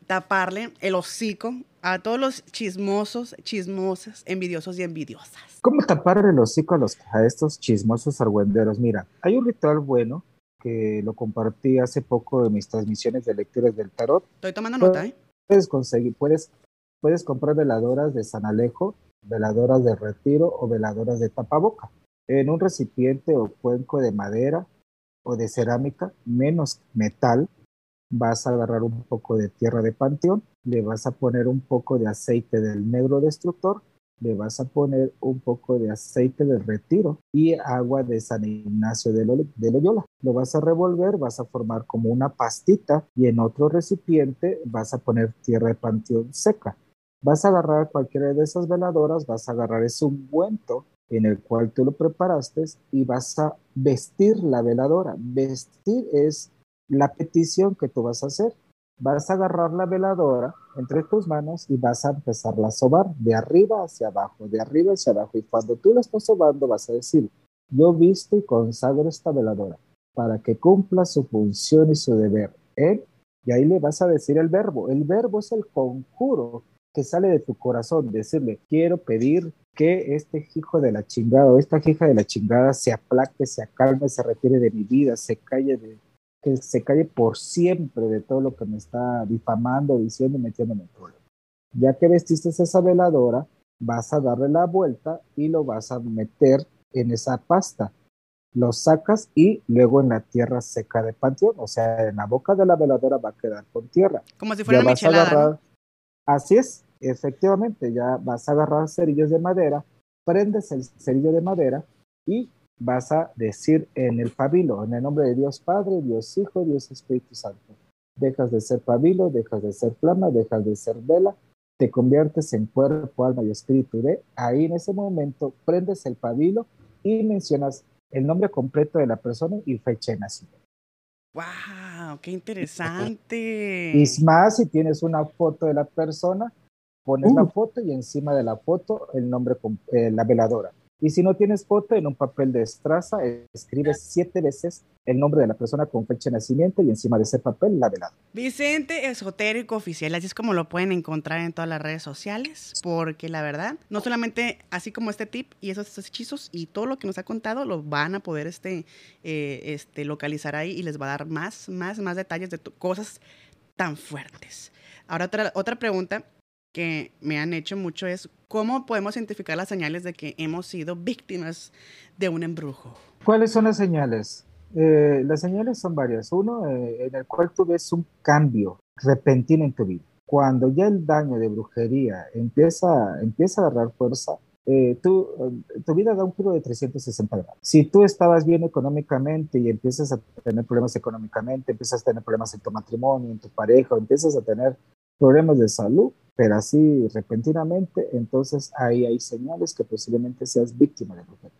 A: taparle el hocico a todos los chismosos, chismosas, envidiosos y envidiosas?
C: ¿Cómo taparle el hocico a, los, a estos chismosos argüenderos? Mira, hay un ritual bueno que lo compartí hace poco en mis transmisiones de lecturas del tarot.
A: Estoy tomando nota, ¿eh?
C: Puedes conseguir, puedes, puedes comprar veladoras de San Alejo veladoras de retiro o veladoras de tapaboca. En un recipiente o cuenco de madera o de cerámica, menos metal, vas a agarrar un poco de tierra de panteón, le vas a poner un poco de aceite del negro destructor, le vas a poner un poco de aceite del retiro y agua de San Ignacio de, Loyola. Lo vas a revolver, vas a formar como una pastita y en otro recipiente vas a poner tierra de panteón seca. Vas a agarrar cualquiera de esas veladoras, vas a agarrar ese ungüento en el cual tú lo preparaste y vas a vestir la veladora. Vestir es la petición que tú vas a hacer. Vas a agarrar la veladora entre tus manos y vas a empezarla a sobar de arriba hacia abajo, de arriba hacia abajo. Y cuando tú la estás sobando vas a decir, yo visto y consagro esta veladora. para que cumpla su función y su deber. Él, y ahí le vas a decir el verbo. El verbo es el conjuro que sale de tu corazón, decirle, quiero pedir que este hijo de la chingada o esta hija de la chingada se aplaque, se acalme, se retire de mi vida, se calle de, que se calle por siempre de todo lo que me está difamando, diciendo y metiéndome en problema. Ya que vestiste esa veladora, vas a darle la vuelta y lo vas a meter en esa pasta. Lo sacas y luego en la tierra seca de panteón, o sea, en la boca de la veladora va a quedar con tierra.
A: Como si fuera una michelada.
C: Así es, efectivamente, ya vas a agarrar cerillos de madera, prendes el cerillo de madera y vas a decir en el pabilo, en el nombre de Dios Padre, Dios Hijo, Dios Espíritu Santo. Dejas de ser pabilo, dejas de ser flama, dejas de ser vela, te conviertes en cuerpo, alma y espíritu de. Ahí en ese momento prendes el pabilo y mencionas el nombre completo de la persona y fecha de nacimiento.
A: ¡Wow! ¡Qué interesante!
C: Y más, si tienes una foto de la persona, pones la uh. foto y encima de la foto el nombre, eh, la veladora. Y si no tienes foto, en un papel de estraza, escribes siete veces el nombre de la persona con fecha de nacimiento y encima de ese papel la veladora.
A: Vicente Esotérico Oficial, así es como lo pueden encontrar en todas las redes sociales, porque la verdad, no solamente así como este tip y esos, hechizos y todo lo que nos ha contado, lo van a poder este, eh, este, localizar ahí y les va a dar más, más, más detalles de cosas tan fuertes. Ahora otra, otra pregunta que me han hecho mucho es cómo podemos identificar las señales de que hemos sido víctimas de un embrujo.
C: ¿Cuáles son las señales? Eh, las señales son varias. Uno, eh, en el cual tú ves un cambio repentino en tu vida. Cuando ya el daño de brujería empieza, empieza a agarrar fuerza, eh, tú, tu vida da un giro de 360 grados. Si tú estabas bien económicamente y empiezas a tener problemas económicamente, empiezas a tener problemas en tu matrimonio, en tu pareja, empiezas a tener problemas de salud, pero así repentinamente, entonces ahí hay señales que posiblemente seas víctima de brujería.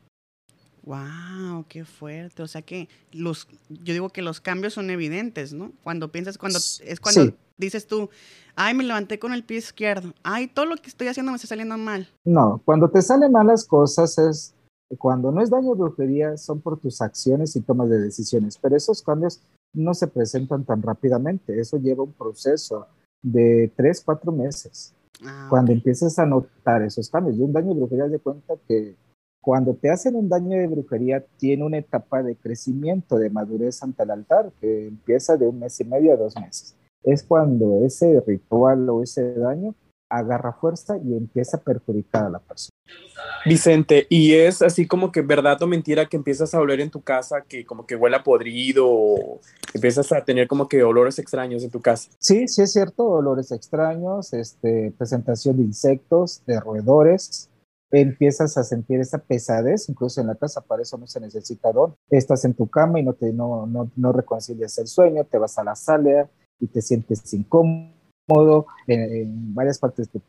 A: Wow, qué fuerte. O sea que los, yo digo que los cambios son evidentes, ¿no? Cuando piensas, cuando es cuando dices tú, ay, me levanté con el pie izquierdo, ay, todo lo que estoy haciendo me está saliendo mal.
C: No, cuando te salen malas cosas es cuando no es daño de brujería, son por tus acciones y tomas de decisiones, pero esos cambios no se presentan tan rápidamente, eso lleva un proceso de tres, cuatro meses. Ah, cuando empiezas a notar esos cambios. De un daño de brujería, de cuenta que cuando te hacen un daño de brujería, tiene una etapa de crecimiento, de madurez ante el altar, que empieza de un mes y medio a dos meses. Es cuando ese ritual o ese daño agarra fuerza y empieza a perjudicar a la persona.
B: Vicente, y es así como que verdad o mentira que empiezas a oler en tu casa, que como que huele a podrido, o empiezas a tener como que olores extraños en tu casa.
C: Sí, sí es cierto, olores extraños, este, presentación de insectos, de roedores, empiezas a sentir esa pesadez, incluso en la casa, para eso no se necesita don. Estás en tu cama y no, te, no, no, no reconcilias el sueño, te vas a la sala y te sientes incómodo modo en, varias partes de tu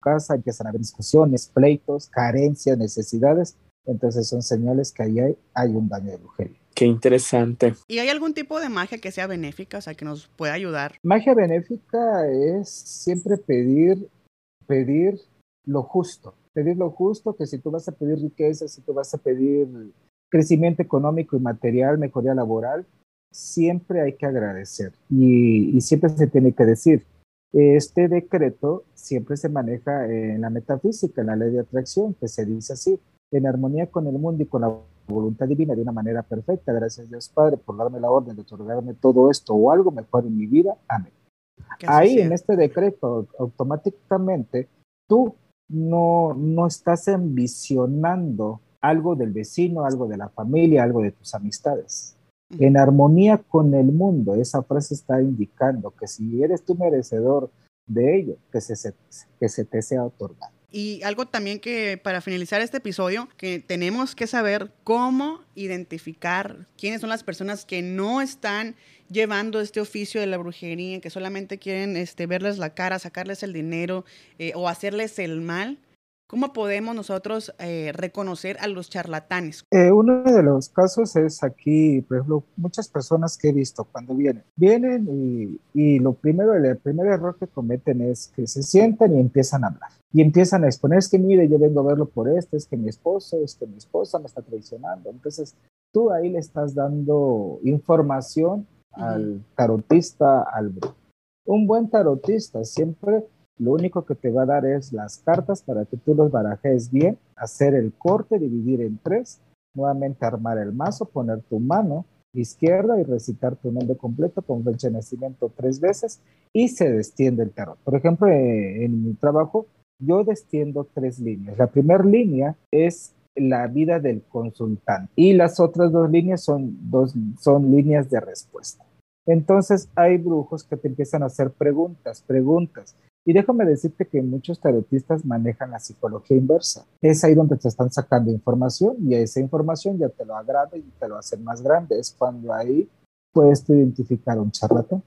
C: casa, empiezan a haber discusiones, pleitos, carencias, necesidades. Entonces son señales que ahí hay, hay un daño de brujería.
B: Qué interesante.
A: ¿Y hay algún tipo de magia que sea benéfica, o sea, que nos pueda ayudar?
C: Magia benéfica es siempre pedir, pedir lo justo. Pedir lo justo, que si tú vas a pedir riqueza, si tú vas a pedir crecimiento económico y material, mejoría laboral, siempre hay que agradecer. Y, y siempre se tiene que decir, este decreto siempre se maneja en la metafísica, en la ley de atracción, que se dice así, en armonía con el mundo y con la voluntad divina de una manera perfecta. Gracias Dios Padre por darme la orden de otorgarme todo esto o algo mejor en mi vida. Amén. Ahí en este decreto automáticamente tú no, no estás envisionando algo del vecino, algo de la familia, algo de tus amistades en armonía con el mundo. Esa frase está indicando que si eres tú merecedor de ello, que se, que se te sea otorgado.
A: Y algo también que para finalizar este episodio, que tenemos que saber cómo identificar quiénes son las personas que no están llevando este oficio de la brujería, que solamente quieren este, verles la cara, sacarles el dinero eh, o hacerles el mal. ¿Cómo podemos nosotros eh, reconocer a los charlatanes?
C: Eh, uno de los casos es aquí, por ejemplo, muchas personas que he visto cuando vienen, vienen y, y lo primero, el primer error que cometen es que se sientan y empiezan a hablar. Y empiezan a exponer, es que mire, yo vengo a verlo por esto, es que mi esposo, es que mi esposa me está traicionando. Entonces, tú ahí le estás dando información al tarotista, al Un buen tarotista siempre lo único que te va a dar es las cartas para que tú los barajes bien, hacer el corte, dividir en tres, nuevamente armar el mazo, poner tu mano izquierda y recitar tu nombre completo con fecha de nacimiento tres veces y se destiende el tarot. Por ejemplo, eh, en mi trabajo yo destiendo tres líneas. La primera línea es la vida del consultante y las otras dos líneas son, dos, son líneas de respuesta. Entonces hay brujos que te empiezan a hacer preguntas, preguntas. Y déjame decirte que muchos tarotistas manejan la psicología inversa. Es ahí donde te están sacando información y esa información ya te lo agrada y te lo hacen más grande. Es cuando ahí puedes tú identificar un charlatán.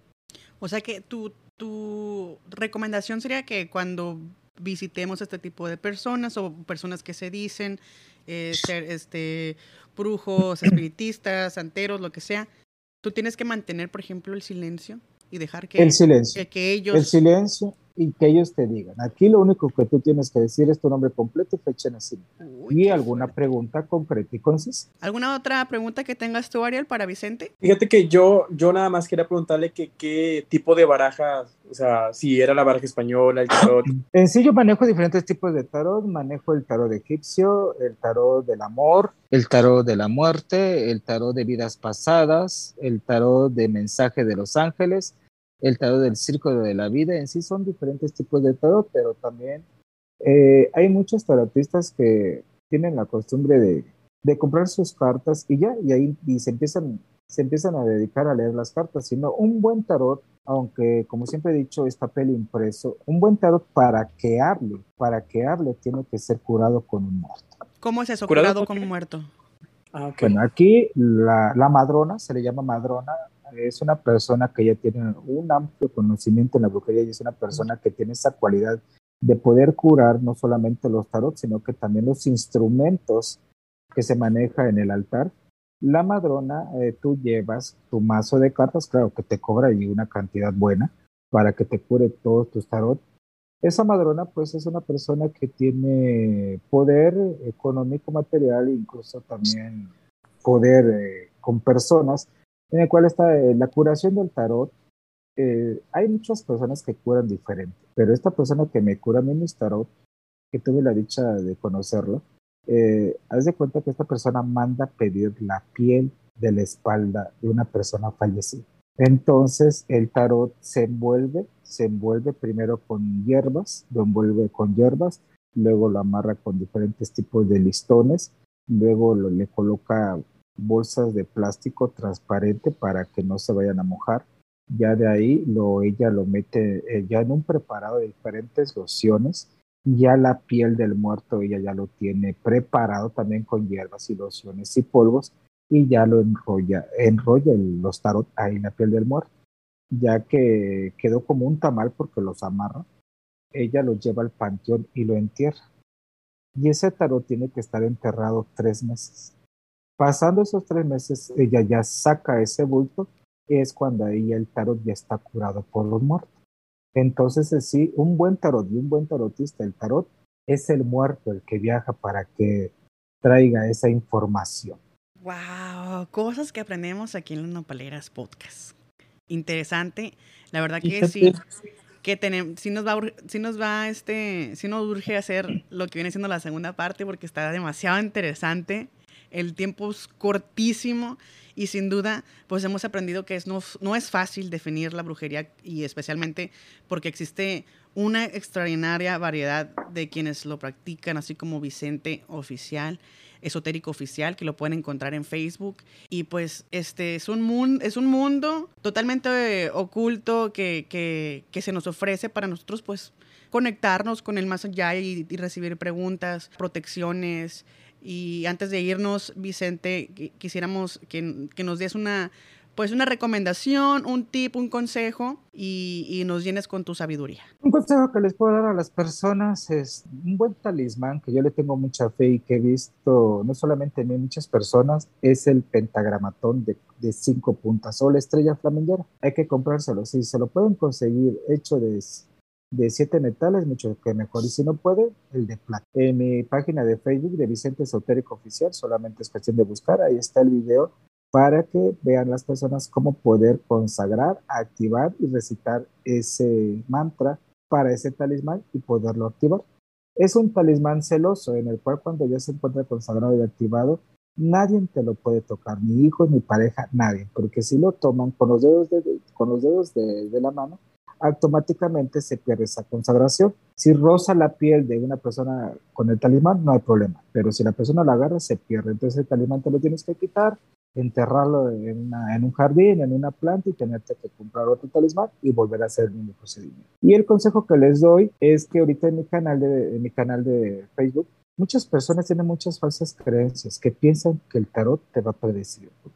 A: O sea que tu, tu recomendación sería que cuando visitemos este tipo de personas o personas que se dicen eh, ser este, brujos, espiritistas, santeros, lo que sea, tú tienes que mantener, por ejemplo, el silencio y dejar que,
C: el silencio.
A: que ellos...
C: El silencio y que ellos te digan. Aquí lo único que tú tienes que decir es tu nombre completo y fecha de nacimiento. y alguna pregunta concreta y concisa.
A: ¿Alguna otra pregunta que tengas tú, Ariel, para Vicente?
B: Fíjate que yo, yo nada más quería preguntarle que, qué tipo de barajas, o sea, si era la baraja española, el tarot.
C: En sí yo manejo diferentes tipos de tarot. Manejo el tarot egipcio, el tarot del amor, el tarot de la muerte, el tarot de vidas pasadas, el tarot de mensaje de los ángeles, el tarot del círculo de la vida, en sí son diferentes tipos de tarot, pero también eh, hay muchos tarotistas que tienen la costumbre de, de, comprar sus cartas y ya, y ahí y se, empiezan, se empiezan a dedicar a leer las cartas, sino un buen tarot, aunque como siempre he dicho, es papel impreso, un buen tarot para que hable, para que hable tiene que ser curado con un muerto.
A: ¿Cómo es eso, curado, con un muerto?
C: Ah, Bueno, aquí la, la madrona, se le llama madrona, es una persona que ya tiene un amplio conocimiento en la brujería y es una persona que tiene esa cualidad de poder curar no solamente los tarot, sino que también los instrumentos que se maneja en el altar. La madrona, eh, tú llevas tu mazo de cartas, claro que te cobra ahí una cantidad buena para que te cure todos tus tarot. Esa madrona, pues, es una persona que tiene poder económico, material incluso también poder eh, con personas en el cual está eh, la curación del tarot. Eh, hay muchas personas que curan diferente, pero esta persona que me cura a mí mis tarot, que tuve la dicha de conocerlo, eh, haz de cuenta que esta persona manda pedir la piel de la espalda de una persona fallecida. Entonces el tarot se envuelve, se envuelve primero con hierbas, lo envuelve con hierbas, luego lo amarra con diferentes tipos de listones, luego lo, le coloca bolsas de plástico transparente para que no se vayan a mojar. Ya de ahí lo, ella lo mete eh, ya en un preparado de diferentes lociones. Ya la piel del muerto ella ya lo tiene preparado también con hierbas y lociones y polvos y ya lo enrolla, enrolla los tarot ahí en la piel del muerto. Ya que quedó como un tamal porque los amarra, ella lo lleva al panteón y lo entierra. Y ese tarot tiene que estar enterrado tres meses Pasando esos tres meses, ella ya saca ese bulto, es cuando ahí el tarot ya está curado por los muertos. Entonces, sí, un buen tarot y un buen tarotista, el tarot es el muerto el que viaja para que traiga esa información.
A: Wow, cosas que aprendemos aquí en los Nopaleras Podcast. Interesante, la verdad que sí, que tenemos, sí nos va, sí nos va, este, sí nos urge hacer lo que viene siendo la segunda parte porque está demasiado interesante el tiempo es cortísimo y sin duda pues hemos aprendido que es, no, no es fácil definir la brujería y especialmente porque existe una extraordinaria variedad de quienes lo practican, así como Vicente Oficial, Esotérico Oficial, que lo pueden encontrar en Facebook. Y pues este es un, mundo, es un mundo totalmente oculto que, que, que, se nos ofrece para nosotros pues conectarnos con el más allá y, y recibir preguntas, protecciones, y antes de irnos, Vicente, quisiéramos que, que nos des una, pues una recomendación, un tip, un consejo y, y, nos llenes con tu sabiduría.
C: Un consejo que les puedo dar a las personas es un buen talismán que yo le tengo mucha fe y que he visto no solamente en muchas personas, es el pentagramatón de, de cinco puntas o la estrella flamingera. Hay que comprárselo, si se lo pueden conseguir hecho de de siete metales, mucho que mejor. Y si no puede, el de plata. En mi página de Facebook de Vicente Esotérico Oficial, solamente es cuestión de buscar, ahí está el video para que vean las personas cómo poder consagrar, activar y recitar ese mantra para ese talismán y poderlo activar. Es un talismán celoso en el cual cuando ya se encuentra consagrado y activado, nadie te lo puede tocar, ni hijo, ni pareja, nadie, porque si lo toman con los dedos de, con los dedos de, de la mano, automáticamente se pierde esa consagración. Si roza la piel de una persona con el talismán, no hay problema, pero si la persona la agarra, se pierde. Entonces el talismán te lo tienes que quitar, enterrarlo en, un jardín, en una planta y tenerte que comprar otro talismán y volver a hacer el mismo procedimiento. Y el consejo que les doy es que ahorita en mi canal de, en mi canal de Facebook, muchas personas tienen muchas falsas creencias que piensan que el tarot te va a predecir el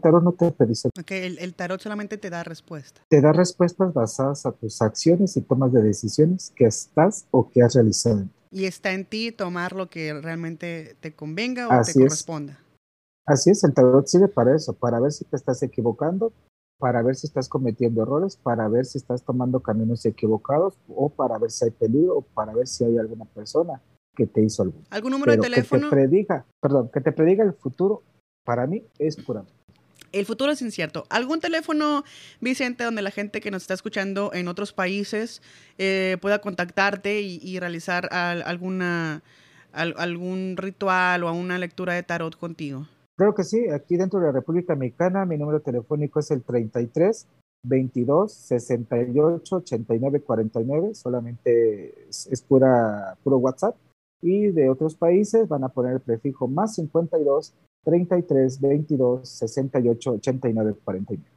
C: tarot no te predice.
A: Ok, el, el, tarot solamente te da respuestas.
C: Te da respuestas basadas a tus acciones y tomas de decisiones que estás o que has realizado.
A: Y está en ti tomar lo que realmente te convenga o te corresponda.
C: Así es, el tarot sirve para eso, para ver si te estás equivocando, para ver si estás cometiendo errores, para ver si estás tomando caminos equivocados o para ver si hay peligro o para ver si hay alguna persona que te hizo algo.
A: ¿Algún número de teléfono?
C: Que te prediga, perdón, que te prediga el futuro, para mí es pura.
A: El futuro es incierto. ¿Algún teléfono, Vicente, donde la gente que nos está escuchando en otros países eh, pueda contactarte y, realizar alguna, algún ritual o una lectura de tarot contigo?
C: Claro que sí, aquí dentro de la República Mexicana mi número telefónico es el 33 22 68 89 49, solamente es, pura, puro WhatsApp. Y de otros países van a poner el prefijo más 52 33 22 68 89 49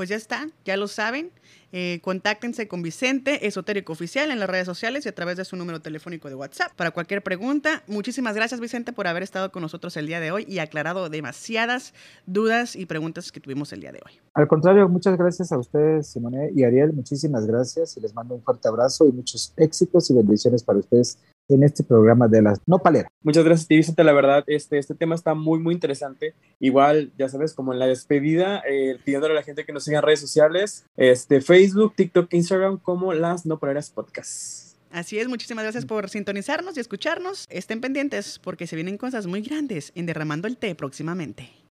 A: pues ya está, ya lo saben. Eh, contáctense con Vicente, Esotérico Oficial, en las redes sociales y a través de su número telefónico de WhatsApp para cualquier pregunta. Muchísimas gracias, Vicente, por haber estado con nosotros el día de hoy y aclarado demasiadas dudas y preguntas que tuvimos el día de hoy.
C: Al contrario, muchas gracias a ustedes, Simone y Ariel. Muchísimas gracias y les mando un fuerte abrazo y muchos éxitos y bendiciones para ustedes en este programa de las no palera.
B: Muchas gracias, Vicente. La verdad, este, este tema está muy, muy interesante. Igual, ya sabes, como en la despedida, eh, pidiéndole a la gente que nos siga en redes sociales, este, Facebook, TikTok, Instagram, como las no paleras podcast.
A: Así es, muchísimas gracias por sintonizarnos y escucharnos. Estén pendientes porque se vienen cosas muy grandes en Derramando el Té próximamente.